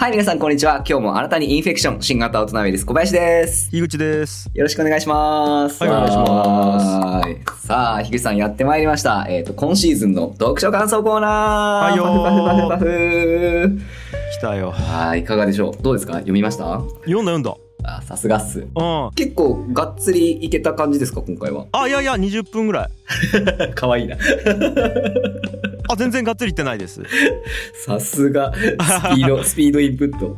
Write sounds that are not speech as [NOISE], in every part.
はい、皆さん、こんにちは。今日も新たにインフェクション、新型大人ウイルス、小林です。樋口です。よろしくお願いします。はいお願いします。さあ、樋口さんやってまいりました。えっ、と、今シーズンの読書感想コーナー。はいよーパフパフパフパフ。来たよ。はい、いかがでしょう？どうですか？読みました？読んだ読んだ。あ、さすがっす。うん。結構、がっつりいけた感じですか今回は？あ、いやいや、20分ぐらい。かわいいな。[LAUGHS] あ、全然がっつりいってないです。[LAUGHS] さすが、スピード、[LAUGHS] スピードインプット。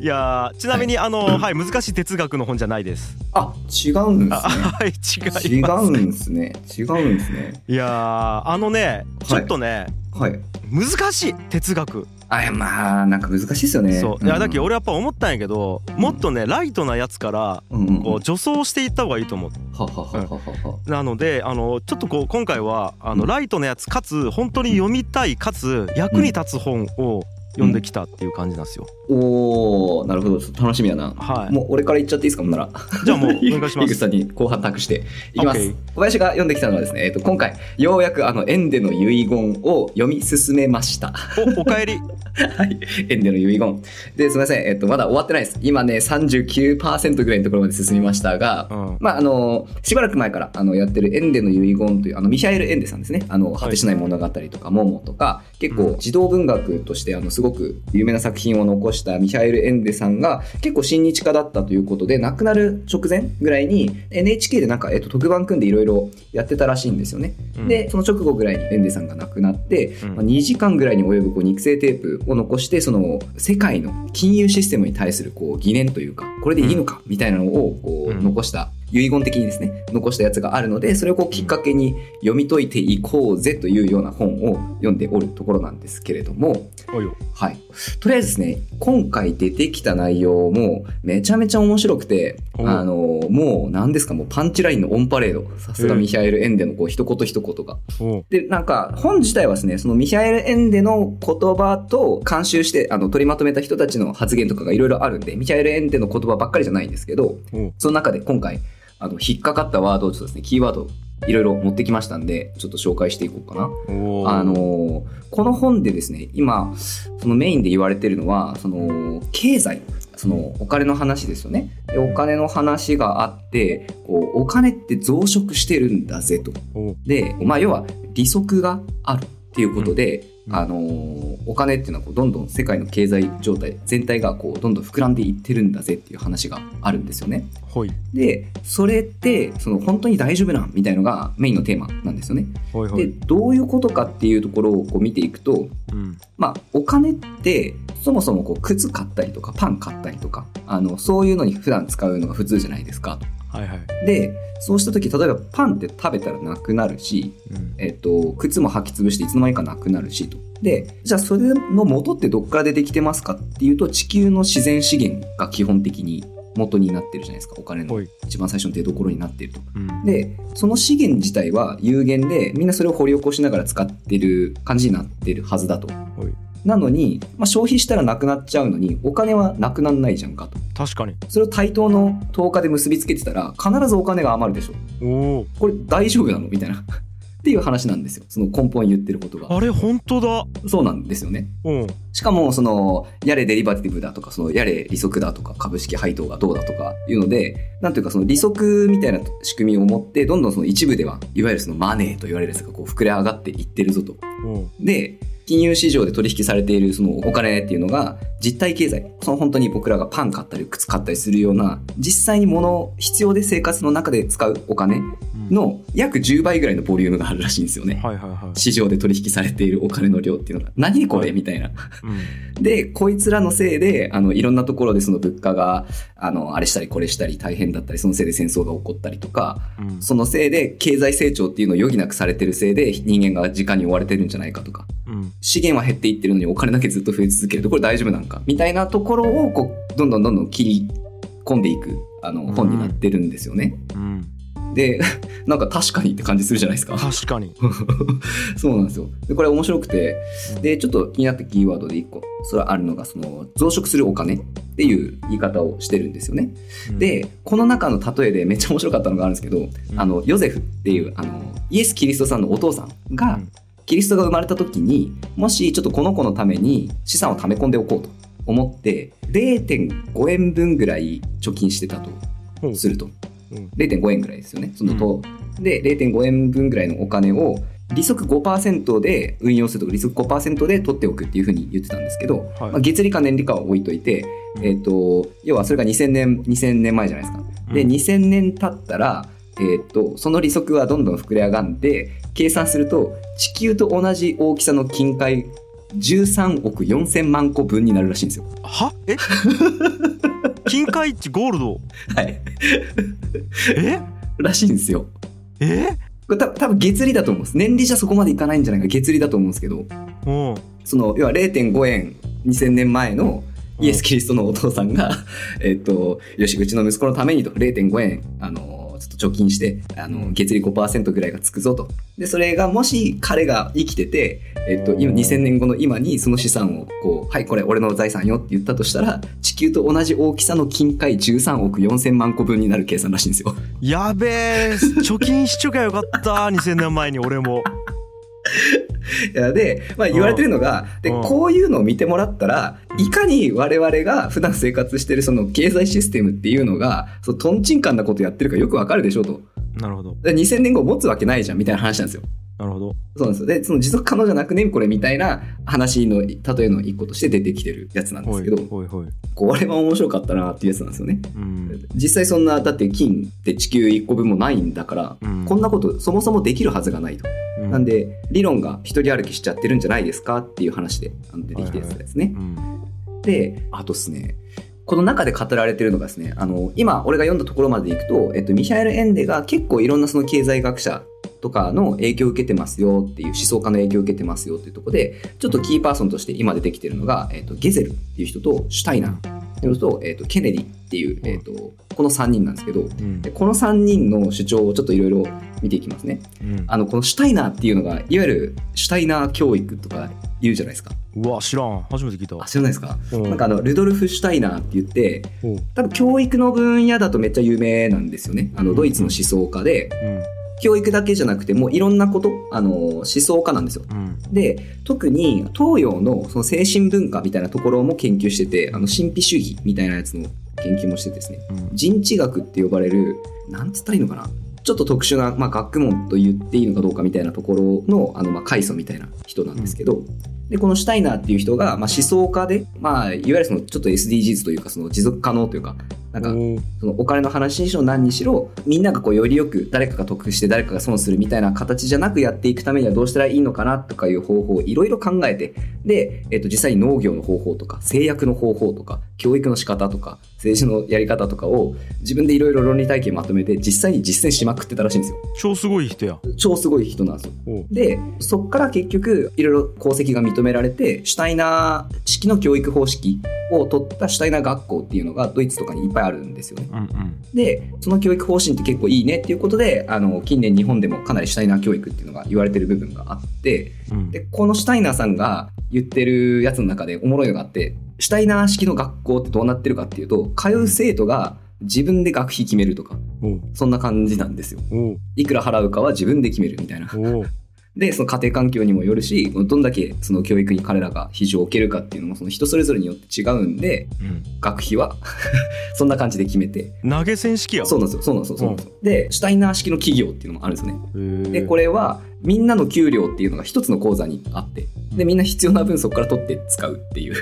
いやーちなみに、あの、はい、難しい哲学の本じゃないです。あ、違うんですあ、ね。[LAUGHS] はい、違違います。うんですね。違うんですね。いやーあのね、ちょっとね、はい。難しい哲学。あ、いやまあ、なんか難しいですよね。そう。いや、だけど俺、俺やっぱ思ったんやけど、もっとね、ライトなやつから、うんうんうん、こう、助走していった方がいいと思う。はははははは。なので、あの、ちょっとこう、今回は、あの、ライトなやつ、かつ、本当に読みたい、かつ、役に立つ本を読んできたっていう感じなんですよ。おー、なるほど。ちょっと楽しみだな。はい。もう俺から言っちゃっていいですかもんなら。じゃあもう [LAUGHS] お願いします井口さんに後半託していきます。小林が読んできたのはですね、えっと、今回、ようやくあの、エンデの遺言を読み進めました。お、おかえり。[LAUGHS] はい。エンデの遺言。で、すみません。えっと、まだ終わってないです。今ね、39%ぐらいのところまで進みましたが、うん。まあ、あの、しばらく前から、あの、やってるエンデの遺言という、あの、ミハエル・エンデさんですね。あの、果てしない物語とか、モモとか、結構、児童文学として、あの、すごく有名な作品を残したミハエル・エンデさんが、結構親日家だったということで、亡くなる直前ぐらいに、NHK でなんか、えっと、特番組んでいろいろやってたらしいんですよね。うん。で、その直後ぐらいにエンデさんが亡くなって、うん。まあ、2時間ぐらいに及ぶこう肉声テープを残して、その世界の金融システムに対するこう疑念というか、これでいいのかみたいなのをこううん。残した、遺言的にですね、残したやつがあるので、それをこうきっかけに読み解いていこうぜというような本を読んでおるところなんですけれども、おいよ。はい。とりあえずですね、今回出てきた内容もめちゃめちゃ面白くて、おあの、もう何ですか、もうパンチラインのオンパレード。さすがミヒャエル・エンデのこう一言一言が。おで、なんか、本自体はですね、そのミヒャエル・エンデの言葉と監修して、あの、取りまとめた人たちの発言とかがいろいろあるんで、ミヒャエル・エンデの言葉ばっかりじゃないんですけど、おその中で今回、あの、引っかかったワードをちょっとですね、キーワードをいろいろ持ってきましたんで、ちょっと紹介していこうかな。あのーこの本でですね、今、そのメインで言われてるのは、その、経済、その、お金の話ですよね。で、お金の話があって、こう、お金って増殖してるんだぜと。おで、まあ、要は、利息があるっていうことで、うんあのーお金っていうのはこうどんどん世界の経済状態全体がこうどんどん膨らんでいってるんだぜっていう話があるんですよね。ほい。でそれってその本当に大丈夫なんみたいのがメインのテーマなんですよね。でほいほい。どういうことかっていうところをこう見ていくと、うん。まあ、お金ってそもそもこう靴買ったりとかパン買ったりとかあのそういうのに普段使うのが普通じゃないですか。はいはい。でそうした時例えばパンって食べたらなくなるし、うん。えっと、靴も履き潰していつの間にかなくなるしと。でじゃあそれの元ってどっから出てきてますかっていうと地球の自然資源が基本的に元になってるじゃないですかお金の。一番最初の出所になっていると。うん。でその資源自体は有限でみんなそれを掘り起こしながら使ってる感じになってるはずだと。なのに、まあ、消費したらなくなっちゃうのにお金はなくならないじゃんかと。確かに。それを対等の10日で結びつけてたら必ずお金が余るでしょ。おお。これ大丈夫なの？みたいな。[LAUGHS] っていう話なんですよ。その根本言ってることが。あれ、本当だ。そうなんですよね。うん。しかも、その、やれデリバティブだとか、その、やれ利息だとか、株式配当がどうだとかいうので、なんていうか、その利息みたいな仕組みを持って、どんどんその一部では、いわゆるそのマネーと言われるやつがこう膨れ上がっていってるぞと。うん。で、金融市場で取引されているそのお金っていうのが実体経済、その本当に僕らがパン買ったり靴買ったりするような実際に物必要で生活の中で使うお金の約10倍ぐらいのボリュームがあるらしいんですよね。はいはいはい。市場で取引されているお金の量っていうのが何これ？はいみたいな。うん。で、こいつらのせいで、あの、いろんなところでその物価が、あの、あれしたりこれしたり大変だったり、そのせいで戦争が起こったりとか、うん。そのせいで経済成長っていうのを余儀なくされてるせいで人間が時間に追われてるんじゃないかとか、うん。資源は減っていってるのにお金だけずっと増え続けるとこれ大丈夫なんかみたいなところをこうどんどんどんどん切り込んでいくあのうん本になってるんですよね。うん。で [LAUGHS] なんか確かにって感じするじゃないですか。確かに。[LAUGHS] そうなんですよ。でこれ面白くてうんでちょっと気になったキーワードで1個それはあるのがその増殖するお金っていう言い方をしてるんですよね。うん、でこの中の例えでめっちゃ面白かったのがあるんですけど、うんあのヨゼフっていうあのイエス・キリストさんのお父さんが、うんキリストが生まれた時にもしちょっとこの子のために資産を貯め込んでおこうと思って0.5円分ぐらい貯金してたとすると、うん。0.5円ぐらいですよねそのと、で0.5円分ぐらいのお金を利息5%で運用するとか利息5%で取っておくっていうふうに言ってたんですけど、はい。まあ、月利か年利かは置いといて、えっと要はそれが2000年2000年前じゃないですか。でうん。2000年経ったら、えっとその利息はどんどん膨れ上がって計算すると地球と同じ大きさの金塊13億4000万個分になるらしいんですよ。は？え？[LAUGHS] 金塊一ゴールド？はい、え？らしいんですよ。え？これ多分多分月利だと思うんです。年利じゃそこまでいかないんじゃないか月利だと思うんですけど。うん。その要は0.5円2000年前のイエス・キリストのお父さんが、えっと、よし、うちの息子のためにと0.5円、あの、貯金して、あの、月利5%ぐらいがつくぞと。で、それがもし彼が生きてて、えっと、今、2000年後の今にその資産を、こう、はい、これ俺の財産よって言ったとしたら、地球と同じ大きさの金塊13億4000万個分になる計算らしいんですよ。やべえ貯金しちょきゃよかった2000年前に俺も [LAUGHS] で、まあ、言われてるのが、で、うんこういうのを見てもらったら、いかに我々が普段生活してるその経済システムっていうのが、そう、トンチンカンなことやってるかよくわかるでしょうと。なるほどで2000年後持つわけないじゃんみたいな話なんですよ。なるほどそうなんですよ。で、その持続可能じゃなくねこれみたいな話の例えの一個として出てきてるやつなんですけど、これは面白かったなっていうやつなんですよね。うん実際そんな、だって金って地球1個分もないんだから、うんこんなことそもそもできるはずがないと。うんなんで、理論が一人歩きしちゃってるんじゃないですかっていう話で出てきてるやつですね。うんで、あとですね、この中で語られてるのがですね、あの、今、俺が読んだところまでいくと、えっと、ミヒャエル・エンデが結構いろんなその経済学者とかの影響を受けてますよっていう、思想家の影響を受けてますよっていうところで、ちょっとキーパーソンとして今出てきてるのが、えっと、ゲゼルっていう人と、シュタイナー。っていう。のと、えっと、ケネディっていう、えっと、この3人なんですけど、うん。でこの3人の主張をちょっといろいろ見ていきますね。うん。あの、このシュタイナーっていうのが、いわゆるシュタイナー教育とか言うじゃないですか。うわ知らん。初めて聞いた。あ、知らないですか？うん。なんかあの、ルドルフ・シュタイナーって言って、多分教育の分野だとめっちゃ有名なんですよね。あの、ドイツの思想家で、教育だけじゃなくてもういろんなこと、あの、思想家なんですよ。うん。うんで、特に東洋のその精神文化みたいなところも研究してて、あの、神秘主義みたいなやつの研究もしててですね、うん。人知学って呼ばれる、なんつったらいいのかな。ちょっと特殊な、まあ、学問と言っていいのかどうかみたいなところの、あの、まあ、階層みたいな人なんですけど、で、このシュタイナーっていう人が、まあ、思想家で、まあ、いわゆるその、ちょっと SDGs というか、その持続可能というか、なんか、そのお金の話にしろ何にしろみんながこうよりよく誰かが得して誰かが損するみたいな形じゃなくやっていくためにはどうしたらいいのかなとかいう方法をいろいろ考えてで、えっと実際に農業の方法とか製薬の方法とか教育の仕方とか政治のやり方とかを自分でいろいろ論理体系まとめて実際に実践しまくってたらしいんですよ。超すごい人や。超すごい人なんですよ。でそっから結局いろいろ功績が認められてシュタイナー式の教育方式を取ったシュタイナー学校っていうのがドイツとかにいっぱいあるんですよね。うんうん。でその教育方針って結構いいねっていうことであの近年日本でもかなりシュタイナー教育っていうのが言われてる部分があってうん。でこのシュタイナーさんが言ってるやつの中でおもろいのがあってシュタイナー式の学校ってどうなってるかっていうと通う生徒が自分で学費決めるとかそんな感じなんですよ。いくら払うかは自分で決めるみたいな。でその家庭環境にもよるしどんだけその教育に彼らが比重を置けるかっていうのもその人それぞれによって違うんでうん。学費は [LAUGHS] そんな感じで決めて。投げ銭式やそうなんですよ。そうなんですよ。そうなんですよ、でシュタイナー式の企業っていうのもあるんですよね。でこれれはみんなの給料っていうのが一つの口座にあってでみんな必要な分そこから取って使うっていう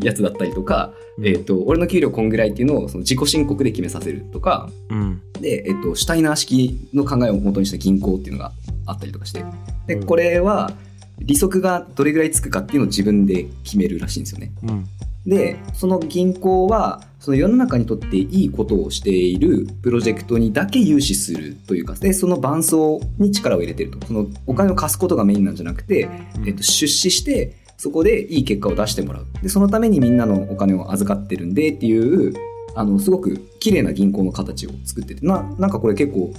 やつだったりとか、えー、と俺の給料こんぐらいっていうのをその自己申告で決めさせるとかうん。で、えー、とシュタイナー式の考えを元にした銀行っていうのがあったりとかしてでうん。これは利息がどれぐらいつくかっていうのを自分で決めるらしいんですよね。うん。でその銀行はその世の中にとっていいことをしているプロジェクトにだけ融資するというかでその伴走に力を入れてると。そのお金を貸すことがメインなんじゃなくて、えっと、出資してそこでいい結果を出してもらう。でそのためにみんなのお金を預かってるんでっていうあのすごく綺麗な銀行の形を作っててななんかこれ結構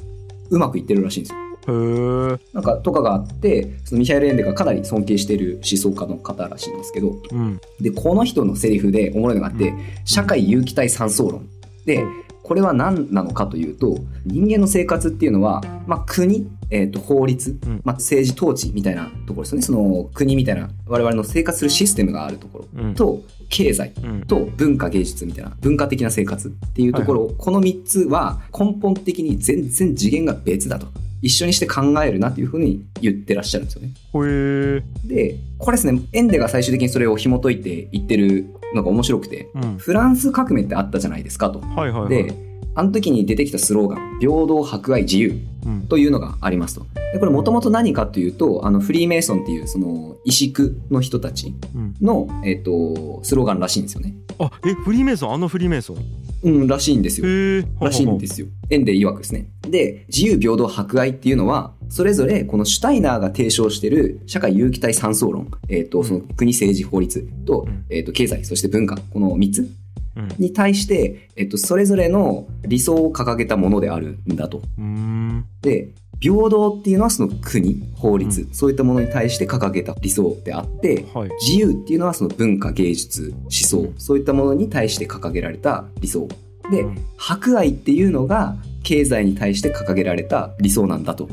うまくいってるらしいんですよ。へえなんかとかがあってそのミヒャエル・エンデがかなり尊敬している思想家の方らしいんですけどうん。でこの人のセリフでおもろいのがあって、社会有機体三層論。でこれは何なのかというと人間の生活っていうのは、まあ、国えっ、と、法律、うんまあ、政治統治みたいなところですよね。その国みたいな我々の生活するシステムがあるところうんと、経済うんと文化芸術みたいな文化的な生活っていうところ、この3つは根本的に全然次元が別だと。一緒にして考えるなっていうふうに言ってらっしゃるんですよね。で、これですね、エンデが最終的にそれを紐解いて言ってるのが面白くて、うんフランス革命ってあったじゃないですかと。はいはいはいで、あの時に出てきたスローガン、平等、博愛、自由うんというのがありますと。でこれもともと何かというと、あのフリーメイソンっていうその萎縮の人たちうんの、えっとスローガンらしいんですよね。あえフリーメイソン？あのフリーメイソン？へうん、らしいんですよ。えらしいんですよ。エンデ曰くですね。で、自由、平等、博愛っていうのは、それぞれこのシュタイナーが提唱している社会有機体三層論、えっ、と、その国政治法律とうん、えっ、と、経済、そして文化、この3つうんに対して、えっ、と、それぞれの理想を掲げたものであるんだと。で、平等っていうのはその国、法律、そういったものに対して掲げた理想であって、はい。自由っていうのはその文化芸術思想そういったものに対して掲げられた理想。でうん。博愛っていうのが経済に対して掲げられた理想なんだと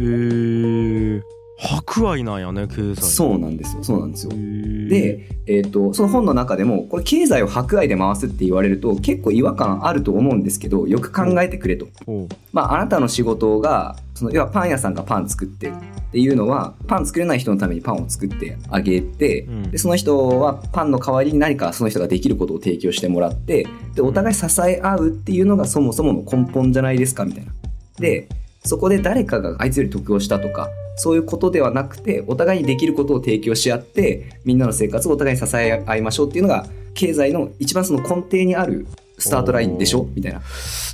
博愛なんやね経済そうなんですよ。そうなんですよ。で、えー、とその本の中でもこれ経済を博愛で回すって言われると結構違和感あると思うんですけどよく考えてくれと、まあ、あなたの仕事がその要はパン屋さんがパン作ってっていうのはパン作れない人のためにパンを作ってあげて、うん。でその人はパンの代わりに何かその人ができることを提供してもらってでお互い支え合うっていうのがそもそもの根本じゃないですかみたいな。でそこで誰かがあいつより得をしたとかそういうことではなくてお互いにできることを提供し合ってみんなの生活をお互いに支え合いましょうっていうのが経済の一番その根底にあるスタートラインでしょ？みたいな。っ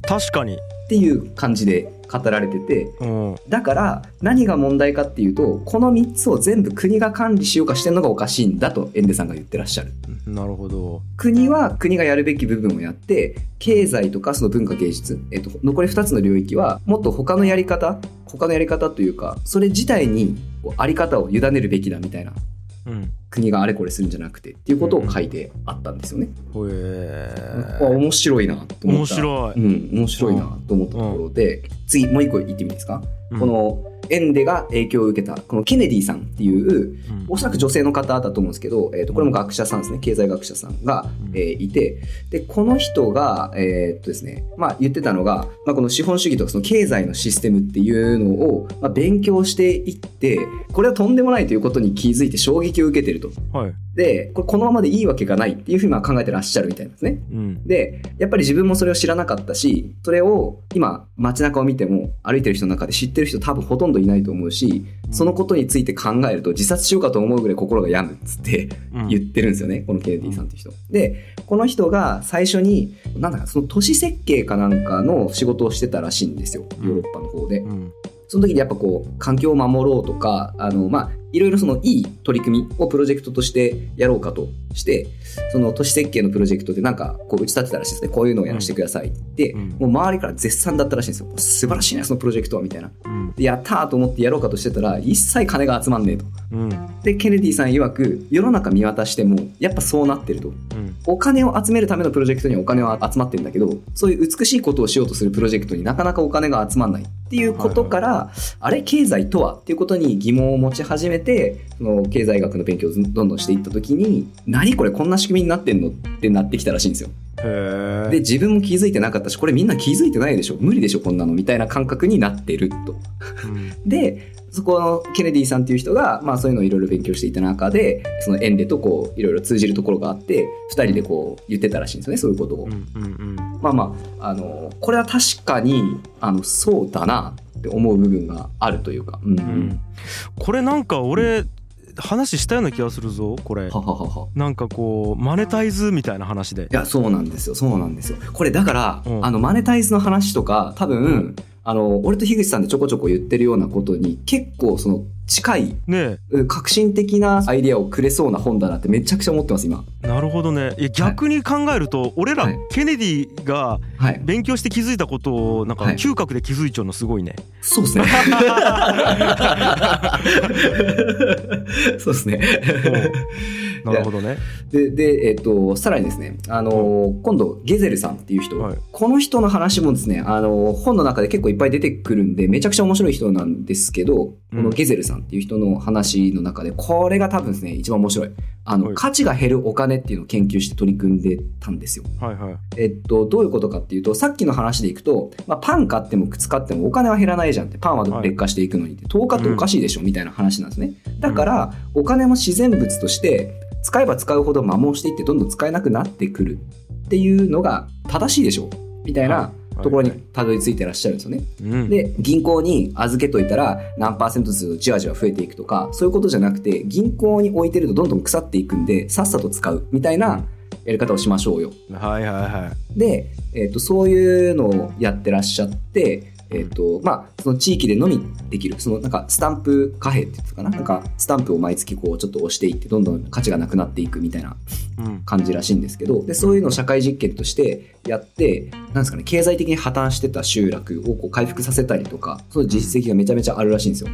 確かに。ていう感じで語られてて。うん。だから何が問題かっていうとこの3つを全部国が管理しようかしてるのがおかしいんだとエンデさんが言ってらっしゃる。なるほど。国は国がやるべき部分をやって経済とかその文化芸術、えっと、残り2つの領域はもっと他のやり方他のやり方というかそれ自体にあり方を委ねるべきだみたいな。うん国があれこれするんじゃなくてっていうことを書いてあったんですよね。ほえあ面白いなと思った。面白い。うん、面白いなと思ったところで、次もう一個言ってみていいですか、うん。このエンデが影響を受けたこのケネディさんっていううん。おそらく女性の方だと思うんですけど、えー、とこれも学者さんですね。経済学者さんが、うん。えーいてでこの人が、えーっとですねまあ、言ってたのが、まあ、この資本主義とかその経済のシステムっていうのを、まあ、勉強していってこれはとんでもないということに気づいて衝撃を受けてると。はい。でこれこのままでいいわけがないっていうふうにまあ考えてらっしゃるみたいなんですね。うん。でやっぱり自分もそれを知らなかったしそれを今街中を見ても歩いてる人の中で知ってる人多分ほとんどいないと思うしそのことについて考えると自殺しようかと思うぐらい心が病むっつってうん言ってるんですよね、このケネディさんって人。でこの人が最初になんだかその都市設計かなんかの仕事をしてたらしいんですよヨーロッパの方で。うんその時にやっぱこう環境を守ろうとかあのまあいろいろそのいい取り組みをプロジェクトとしてやろうかとしてその都市設計のプロジェクトでなんかこう打ち立てたらしいですね。こういうのをやらせてくださいって、うん。もう周りから絶賛だったらしいんですよ。素晴らしいねそのプロジェクトはみたいな。うん。でやったーと思ってやろうかとしてたら一切金が集まんねえと。うん。でケネディさん曰く世の中見渡してもやっぱそうなってると。うん。お金を集めるためのプロジェクトにはお金は集まってるんだけどそういう美しいことをしようとするプロジェクトになかなかお金が集まらないっていうことから、あれ経済とはっていうことに疑問を持ち始めてその経済学の勉強をどんどんしていった時に何これこんな仕組みになってんのってなってきたらしいんですよ。で自分も気づいてなかったしこれみんな気づいてないでしょ。無理でしょこんなの。みたいな感覚になってると。うん。でそこのケネディさんっていう人が、まあ、そういうのをいろいろ勉強していた中でそのエンデとこういろいろ通じるところがあって2人でこう言ってたらしいんですよねそういうことを。うんうんまあまああのこれは確かにあのそうだなって思う部分があるというか。うんうん。うん。これなんか俺話したような気がするぞこれ。はははは。なんかこうマネタイズみたいな話で。いやそうなんですよそうなんですよ。これだから、うん。あのマネタイズの話とか多分、うんあの俺と樋口さんでちょこちょこ言ってるようなことに結構その近いねうん革新的なアイデアをくれそうな本だなってめちゃくちゃ思ってます今。えなるほどねいや逆に考えると俺らはいケネディがはい。勉強して気づいたことをなんかはい嗅覚で気づいちゃうのすごいねそうですね。[LAUGHS] そうですね。なるほどね。で、で、えっ、と、さらにですね、あの、今度、ゲゼルさんっていう人、はいこの人の話もですね、あの、本の中で結構いっぱい出てくるんで、めちゃくちゃ面白い人なんですけど、このゲゼルさんっていう人の話の中で、これが多分ですね、一番面白い。あの、はい価値が減るお金っていうのを研究して取り組んでたんですよ。はいはい。えっと、どういうことかっていうと、さっきの話でいくと、まあ、パン買っても靴買ってもお金は減らないじゃんって、パンは劣化していくのにって、10日っておかしいでしょみたいな話なんですね。だから、お金も自然物として、使えば使うほど摩耗していって、どんどん使えなくなってくるっていうのが正しいでしょみたいなところにたどり着いてらっしゃるんですよね。うん。で、銀行に預けといたら何パーセントずつじわじわ増えていくとか、そういうことじゃなくて、銀行に置いてるとどんどん腐っていくんで、さっさと使うみたいなやり方をしましょうよ。はいはいはい。で、えっとそういうのをやってらっしゃって、えっとまあ、その地域でのみできるそのなんかスタンプ貨幣って言ってたかななんかスタンプを毎月こうちょっと押していってどんどん価値がなくなっていくみたいなうん。感じらしいんですけどでそういうのを社会実験としてやってなんですかね経済的に破綻してた集落をこう回復させたりとかそういう実績がめちゃめちゃあるらしいんですよ。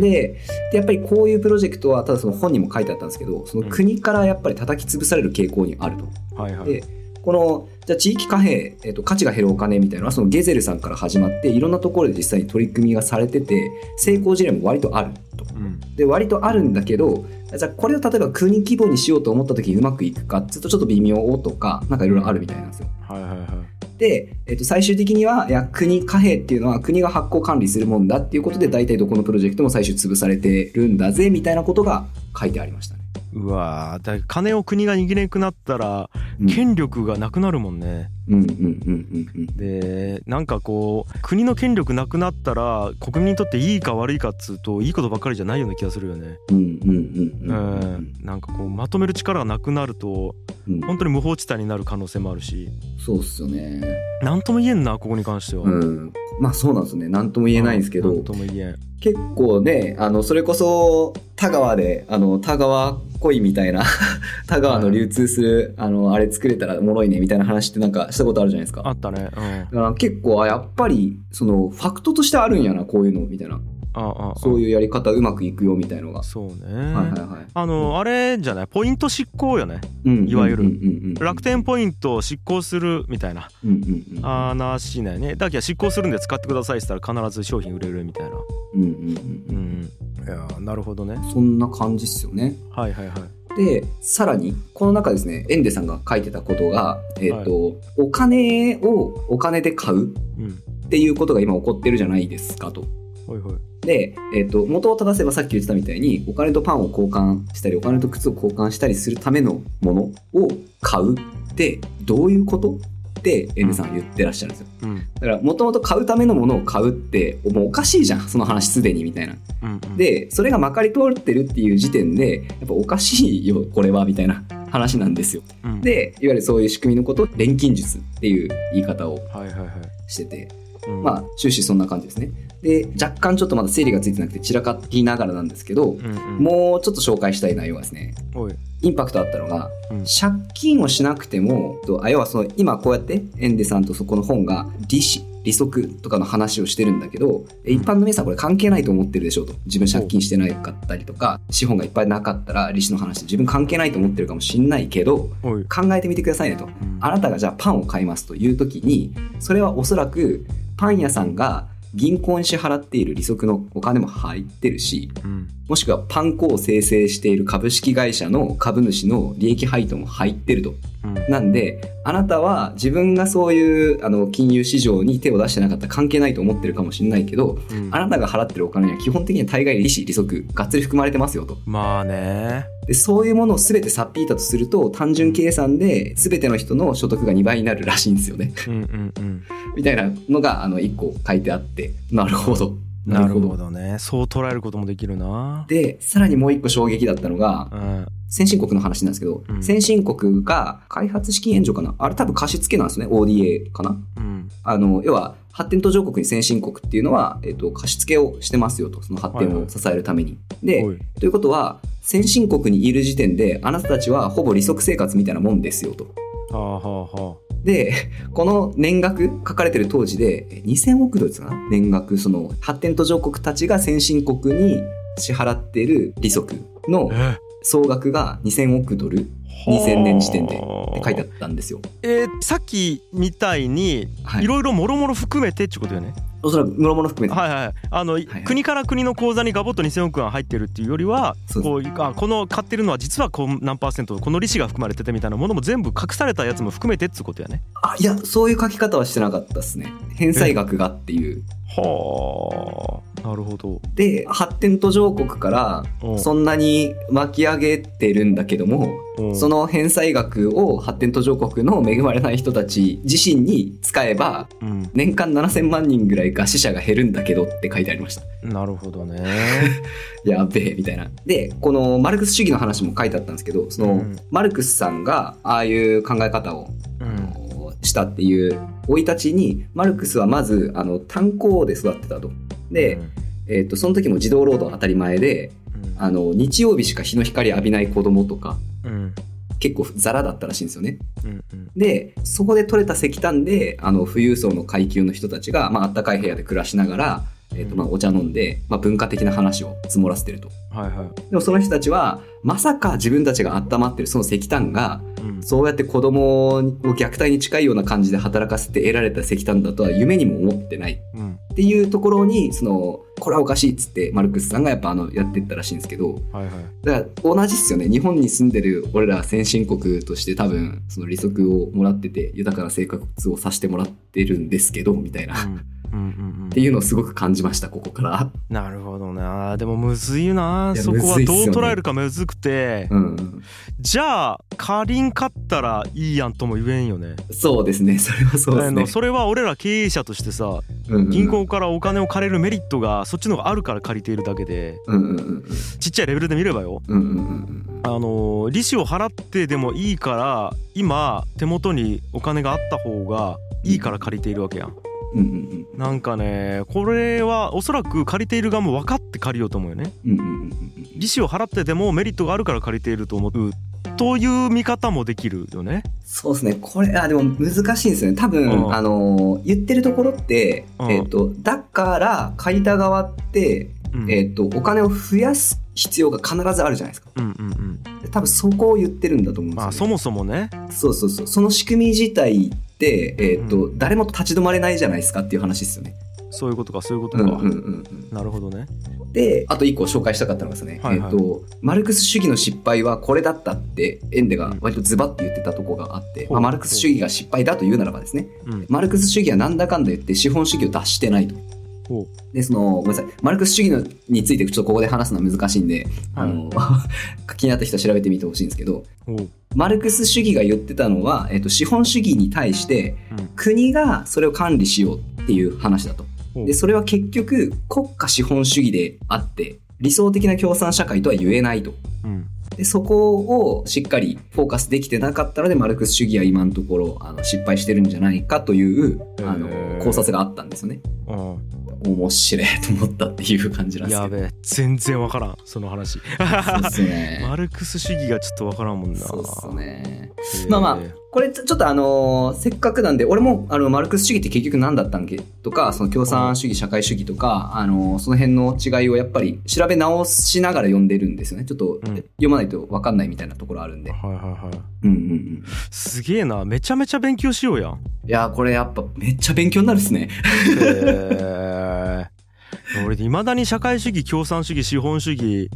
でやっぱりこういうプロジェクトはただその本にも書いてあったんですけどその国からやっぱり叩き潰される傾向にあると。はいはい。でこのじゃあ地域貨幣、えっと価値が減るお金みたいなのはそのゲゼルさんから始まっていろんなところで実際に取り組みがされてて成功事例も割とあると。うん。で割とあるんだけどじゃあこれを例えば国規模にしようと思った時にうまくいくかっていうとちょっと微妙とかなんかいろいろあるみたいなんですよ。はいはいはい。で、えっと、最終的にはいや国貨幣っていうのは国が発行管理するもんだっていうことで大体どこのプロジェクトも最終潰されてるんだぜみたいなことが書いてありましたね。うわーだ金を国が握れなくなったらうん権力がなくなるもんね。でなんかこう国の権力なくなったら国民にとっていいか悪いかっつうといいことばっかりじゃないような気がするよね。なんかこうまとめる力がなくなるとうん本当に無法地帯になる可能性もあるしそうっすよね。何とも言えんなここに関しては。うん、まあそうなんですね何とも言えないんですけど、何とも言えん。結構ねあのそれこそ田川であの田川恋みたいな [LAUGHS] 田川の流通する、あのあれ作れたらおもろいねみたいな話ってなんかしたことあるじゃないですか。あったね。うん。だから結構あやっぱりそのファクトとしてあるんやなこういうのみたいなあああそういうやり方うまくいくよみたいのが。そうね。はいはいはい。あのあれじゃない？ポイント執行よね。うんいわゆるうんうんうんうん楽天ポイントを執行するみたいなうんうんよね。だけど執行するんで使ってくださいって言ったら必ず商品売れるみたいな。うんうんうん。いやーなるほどね。そんな感じっすよね。はいはいはい。で、さらに、この中ですね、エンデさんが書いてたことが、えっ、と、お金をお金で買ううん。っていうことが今起こってるじゃないですかと。ほいほい。で、えっ、と、元を正せばさっき言ってたみたいに、お金とパンを交換したり、お金と靴を交換したりするためのものを買うって、どういうことエンデさんは言ってらっしゃるんですよ。うん。だから、もともと買うためのものを買うって、もうおかしいじゃん、[LAUGHS] その話すでに、みたいな。うんうん、で、それがまかり通ってるっていう時点で、やっぱおかしいよ、これは、みたいな話なんですよ。うん、で、いわゆるそういう仕組みのことを錬金術っていう言い方をはいはいはい。まあ、終始そんな感じですね。で、若干ちょっとまだ整理がついてなくて散らかりながらなんですけど、うんうん、もうちょっと紹介したい内容がですね。インパクトあったのが、うん借金をしなくても、とあ要はその今こうやってエンデさんとそこの本が利子、利息とかの話をしてるんだけど、え一般の皆さんこれ関係ないと思ってるでしょうと。自分借金してないかったりとか、資本がいっぱいなかったら利子の話で自分関係ないと思ってるかもしんないけど。考えてみてくださいねと。うんあなたがじゃあパンを買いますという時に、それはおそらくパン屋さんが銀行に支払っている利息のお金も入ってるし、うん。もしくはパン粉を生成している株式会社の株主の利益配当も入ってると。うん。なんで、あなたは自分がそういうあの金融市場に手を出してなかったら関係ないと思ってるかもしれないけど、うんあなたが払ってるお金には基本的には大概利子、利息、がっつり含まれてますよと。まあね。で、そういうものを全てさっぴいたとすると、単純計算で全ての人の所得が2倍になるらしいんですよね。うんうんうん。[LAUGHS] みたいなのが、あの、1個書いてあって、なるほど。なるほどね。そう捉えることもできるな。で、さらにもう1個衝撃だったのが、うん。先進国の話なんですけど、うん先進国が開発資金援助かな？あれ多分貸付なんですね。ODA かな？うん。あの、要は、発展途上国に先進国っていうのは、えっと、貸付をしてますよと。その発展を支えるために。で、おい。ということは、先進国にいる時点で、あなたたちはほぼ利息生活みたいなもんですよと。はあはあはで、この年額書かれてる当時で、え2000億ドルですかな？年額、その発展途上国たちが先進国に支払っている利息のえ？総額が2000億ドル。2000年時点で。って書いてあったんですよ。えーさっきみたいにはい。いろいろもろもろ含めてってことよね。おそらく諸々含めて、はいはいあの、はい国から国の口座にガボッと2000億円入ってるっていうよりはこうあこの買ってるのは実はこう何パーセントこの利子が含まれててみたいなものも全部隠されたやつも含めてってことやね。あいやそういう書き方はしてなかったですね。返済額がっていう。はあなるほど。で発展途上国からうん。そんなに巻き上げてるんだけどもうん。その返済額を発展途上国の恵まれない人たち自身に使えばうん、年間7000万人ぐらいが死者が減るんだけどって書いてありました。なるほどね。[LAUGHS] やべえみたいな。でこのマルクス主義の話も書いてあったんですけどその、うん。マルクスさんがああいう考え方をうん。したっていう生い立ちにマルクスはまずあの炭鉱で育ってたと。で、えー、とその時も児童労働当たり前でうん。あの日曜日しか日の光浴びない子供とかうん。結構ザラだったらしいんですよね。うんうん。でそこで取れた石炭であの富裕層の階級の人たちが、まあったかい部屋で暮らしながら、えーとまあ、お茶飲んで、まあ、文化的な話を積もらせてると。はいはでもその人たちはまさか自分たちが温まってるその石炭がい。うん。そうやって子供を虐待に近いような感じで働かせて得られた石炭だとは夢にも思ってない。うん。っていうところにそのこれはおかしいっつってマルクスさんがやっぱあのやってったらしいんですけど。はいはい。だから同じっすよね。日本に住んでる俺ら先進国として多分その利息をもらってて豊かな生活をさせてもらってるんですけどみたいな、っうんうんうんうん。ていうのをすごく感じましたここから。なるほどなでもむずいな。いやそこはどう捉えるかむずくて、うん、じゃあ仮に勝ったらいいやんとも言えんよね。そうですね。それはそうですね。それは俺ら経営者としてさうんうん銀行からお金を借りるメリットがそっちの方があるから借りているだけで。うんうんうんうん。ちっちゃいレベルで見ればよ。うんうんうん。あの利子を払ってでもいいから今手元にお金があった方がいいから借りているわけやんうんうんなんかねこれはおそらく借りている側も分かって借りようと思うよねうんうんうんうん利子を払ってでもメリットがあるから借りていると思うという見方もできるよね。そうですね。これ、あ、でも難しいんですよね。多分、うんあの、言ってるところって、うんえっ、と、だから、借りた側って、うんえっ、と、お金を増やす必要が必ずあるじゃないですか。うんうんうん。多分そこを言ってるんだと思うんですよ、ね。まあそもそもね。そうそうそう。その仕組み自体えっ、と、う誰も立ち止まれないじゃないですかっていう話ですよね。そういうことかそういうことか。うんうんうんうん。なるほどね。で、あと一個紹介したかったのがですね、はいはいえっ、と、マルクス主義の失敗はこれだったって、エンデが割とズバッと言ってたとこがあって、ほうまあ、マルクス主義が失敗だというならばですね、うん。マルクス主義はなんだかんだ言って資本主義を脱してないと。ほで、その、ごめんなさい。マルクス主義のについてちょっとここで話すのは難しいんで、あの、[LAUGHS] 気になった人は調べてみてほしいんですけど。マルクス主義が言ってたのは、えっと、資本主義に対してうん国がそれを管理しようっていう話だと。で、それは結局国家資本主義であって、理想的な共産社会とは言えないと。うん。で、そこをしっかりフォーカスできてなかったので、マルクス主義は今のところあの失敗してるんじゃないかというあの考察があったんですよね。うん。面白いと思ったっていう感じなんですけど。やべえ全然わからんその話。そうっすね。[LAUGHS] マルクス主義がちょっとわからんもんな。そうっすね。まあまあ、これちょっとあのーせっかくなんで、俺もあのマルクス主義って結局何だったんけとか、その共産主義、社会主義とか、あのーその辺の違いをやっぱり調べ直しながら読んでるんですよね。ちょっとうん読まないと分かんないみたいなところあるんで。はいはいはい。うんうんうん。すげえなめちゃめちゃ勉強しようやん。いやーこれやっぱめっちゃ勉強になるっすね。へえ。俺いまだに社会主義共産主義資本主義はい。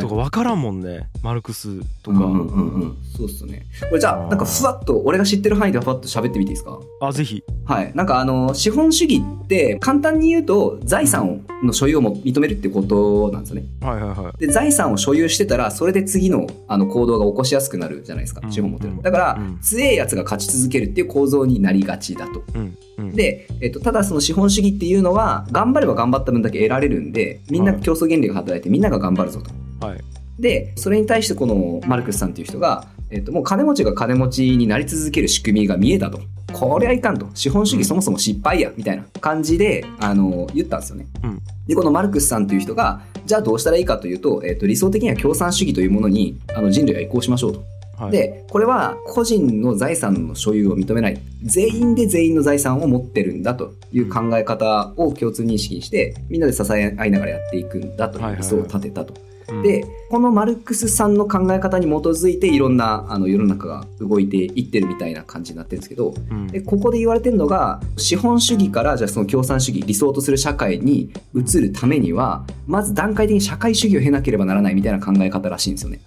とかわからんもんね、マルクスとか、うんうんうんうん。そうっすね。これじゃあ、なんかふわっと、俺が知ってる範囲でふわっと喋ってみていいですか？あぜひはい。なんかあの、資本主義って、簡単に言うと、財産の所有をも認めるってことなんですよね。はいはいはいで、財産を所有してたら、それで次のあの行動が起こしやすくなるじゃないですかう。ん資本持ってるうん。だからうん、強いやつが勝ち続けるっていう構造になりがちだと。うんうんで、えっと、ただその資本主義っていうのは、頑張れば頑張った分だけ得られるんで、みんなはい競争原理が働いてみんなが頑張るぞと。はいで、それに対してこのマルクスさんっていう人が、えっと、もう金持ちが金持ちになり続ける仕組みが見えたと。これはいかんと。資本主義そもそも失敗や、みたいな感じで、あの、言ったんですよね。うんで、このマルクスさんという人が、じゃあどうしたらいいかというと、えっと、理想的には共産主義というものに、あの、人類は移行しましょうと。はいで、これは個人の財産の所有を認めない。全員で全員の財産を持ってるんだという考え方を共通認識にして、みんなで支え合いながらやっていくんだという理想を立てたと。うん。でこのマルクスさんの考え方に基づいていろんなあの世の中が動いていってるみたいな感じになってるんですけどうん。でここで言われてるのが資本主義からじゃあその共産主義理想とする社会に移るためにはまず段階的に社会主義を経なければならないみたいな考え方らしいんですよね。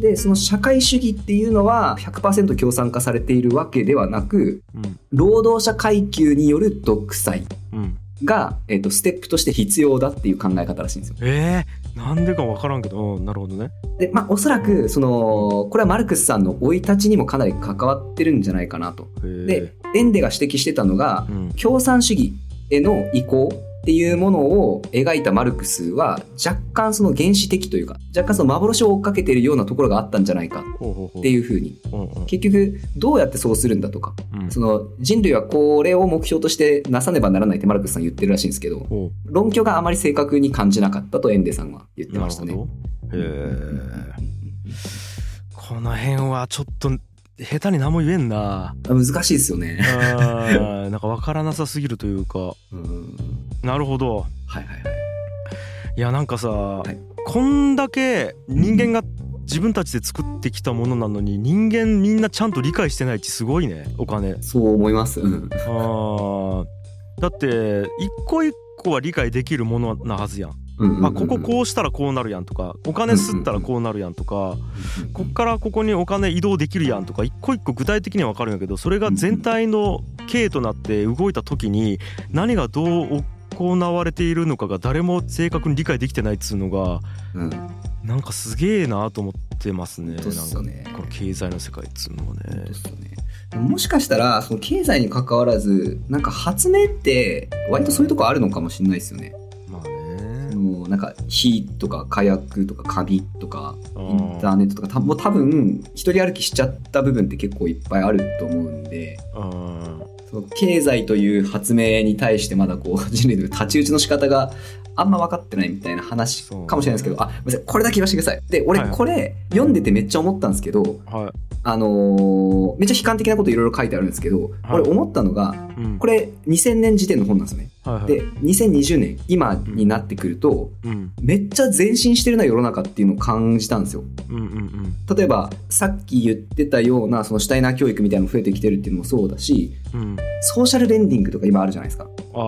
でその社会主義っていうのは100%共産化されているわけではなくうん。労働者階級による独裁うん。が、えっとステップとして必要だっていう考え方らしいんですよ。えー、なんでか分からんけどうんなるほどね。でまあおそらくそのこれはマルクスさんの生い立ちにもかなり関わってるんじゃないかなと。でエンデが指摘してたのがうん。共産主義への移行っていうものを描いたマルクスは若干その原始的というか若干その幻を追っかけているようなところがあったんじゃないかっていうふうに。結局どうやってそうするんだとかうん。その人類はこれを目標としてなさねばならないってマルクスさん言ってるらしいんですけどほ論拠があまり正確に感じなかったとエンデさんは言ってましたね。この辺はちょっと下手に何も言えんな難しいですよね。うんなんか分からなさすぎるというかうんなるほどはいはいはい。いやなんかさ、いこんだけ人間が自分たちで作ってきたものなのに人間みんなちゃんと理解してないってすごいねお金そう思います。うん。あーだって一個一個は理解できるものなはずやん、うんうんうんあこここうしたらこうなるやんとかお金吸ったらこうなるやんとか、こっからここにお金移動できるやんとか一個一個具体的には分かるんやけどそれが全体の経となって動いた時に何がどう行われているのかが誰も正確に理解できてないっつうのがうん。なんかすげえなと思ってますね。ねなんかこの経済の世界っつうのはね。ね。もしかしたらその経済に関わらずなんか発明って割とそういうとこあるのかもしれないですよね。なんか火とか火薬とか鍵とかあインターネットとかたもう多分一人歩きしちゃった部分って結構いっぱいあると思うんであその経済という発明に対してまだこう人類の太刀打ちの仕方があんま分かってないみたいな話かもしれないですけど、あごめんなさいこれだけ言わせてくださいで俺はいこれ読んでてめっちゃ思ったんですけど、はい。あのーめっちゃ悲観的なこといろいろ書いてあるんですけど、はい俺思ったのがうん。これ2000年時点の本なんですよね。はいはい。で2020年今になってくるとうんめっちゃ前進してるな世の中っていうのを感じたんですよ。うんうんうん。例えばさっき言ってたようなそのシュタイナー教育みたいなのも増えてきてるっていうのもそうだしうん。ソーシャルレンディングとか今あるじゃないですか。あ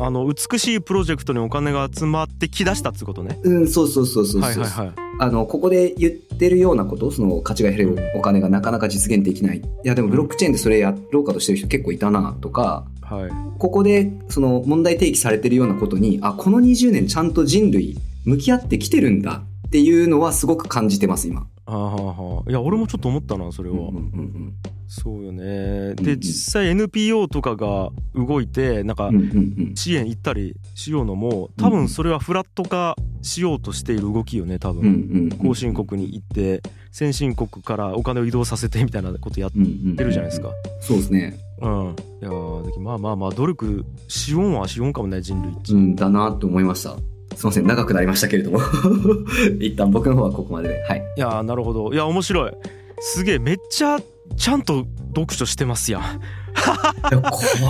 ああの美しいプロジェクトにお金が集まってきだしたってことね。うんそうそうそうそうそう、はいはいはい。あのここで言ってるようなことその価値が減るお金がなかなか実現できないいやでもブロックチェーンでそれやろうかとしてる人結構いたなとかはい。ここでその問題提起されてるようなことにあこの20年ちゃんと人類向き合ってきてるんだっていうのはすごく感じてます今。あーはーはーいや俺もちょっと思ったなそれは。うんうんうんそうよね。でうんうん実際 NPO とかが動いてなんかうんうんうん支援行ったりしようのも多分それはフラット化しようとしている動きよね多うんう分。んうん後進国に行って先進国からお金を移動させてみたいなことやっうんうんてるじゃないですか。そうですね。うん。いやまあまあまあ努力しよんはしよんかもね人類って。うんだなと思いました。すいません長くなりましたけれども。[LAUGHS] 一旦僕の方はここまでで。はい。いやーなるほど。いや面白い。すげえめっちゃちゃんと読書してますやん。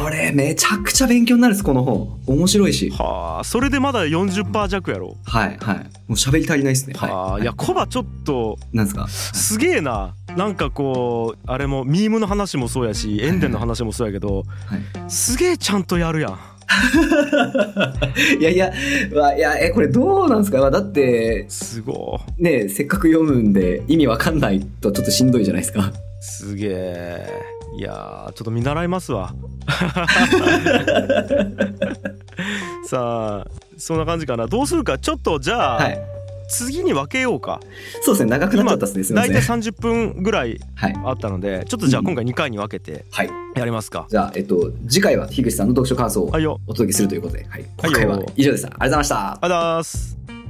これめちゃくちゃ勉強になるですこの本。面白いし。はあそれでまだ40%弱やろ。はいはい。もう喋り足りないですね。はい、いやコバちょっとなんですか？すげえな。なんかこうあれもミームの話もそうやしエンデンの話もそうやけどはい。すげえちゃんとやるやん [LAUGHS] いやいや、まあ、いや、え、これどうなんですか、まあ、だって、すごね、せっかく読むんで意味わかんないとちょっとしんどいじゃないですか。いすげえ。いやーちょっと見習いますわ。[LAUGHS] さあそんな感じかな。どうするか？ちょっとじゃあ、はい。次に分けようかそうですね、長くなっちゃったですね、大体せん。30分ぐらいはい。あったのでちょっとじゃあうん今回2回に分けてはい。やりますか、じゃあ、えっと、次回は樋口さんの読書感想をお届けするということで、はい。はいよ今回は以上です。ありがとうございました。ありがとうございます